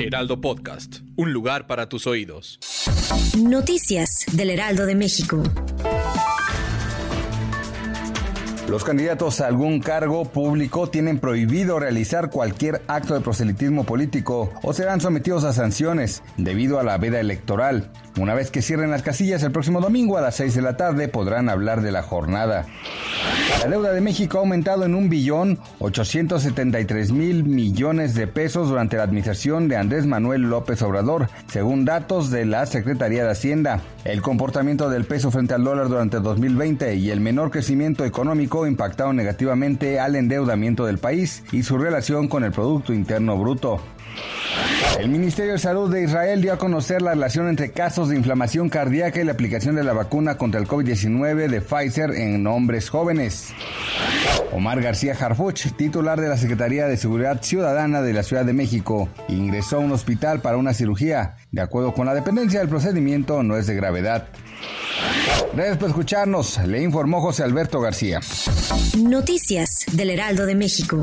Heraldo Podcast, un lugar para tus oídos. Noticias del Heraldo de México. Los candidatos a algún cargo público tienen prohibido realizar cualquier acto de proselitismo político o serán sometidos a sanciones debido a la veda electoral. Una vez que cierren las casillas el próximo domingo a las 6 de la tarde podrán hablar de la jornada. La deuda de México ha aumentado en un billón 873 mil millones de pesos durante la administración de Andrés Manuel López Obrador, según datos de la Secretaría de Hacienda. El comportamiento del peso frente al dólar durante 2020 y el menor crecimiento económico impactaron negativamente al endeudamiento del país y su relación con el Producto Interno Bruto. El Ministerio de Salud de Israel dio a conocer la relación entre casos de inflamación cardíaca y la aplicación de la vacuna contra el COVID-19 de Pfizer en hombres jóvenes. Omar García Harfuch, titular de la Secretaría de Seguridad Ciudadana de la Ciudad de México, ingresó a un hospital para una cirugía. De acuerdo con la dependencia, el procedimiento no es de gravedad. Gracias por escucharnos, le informó José Alberto García. Noticias del Heraldo de México.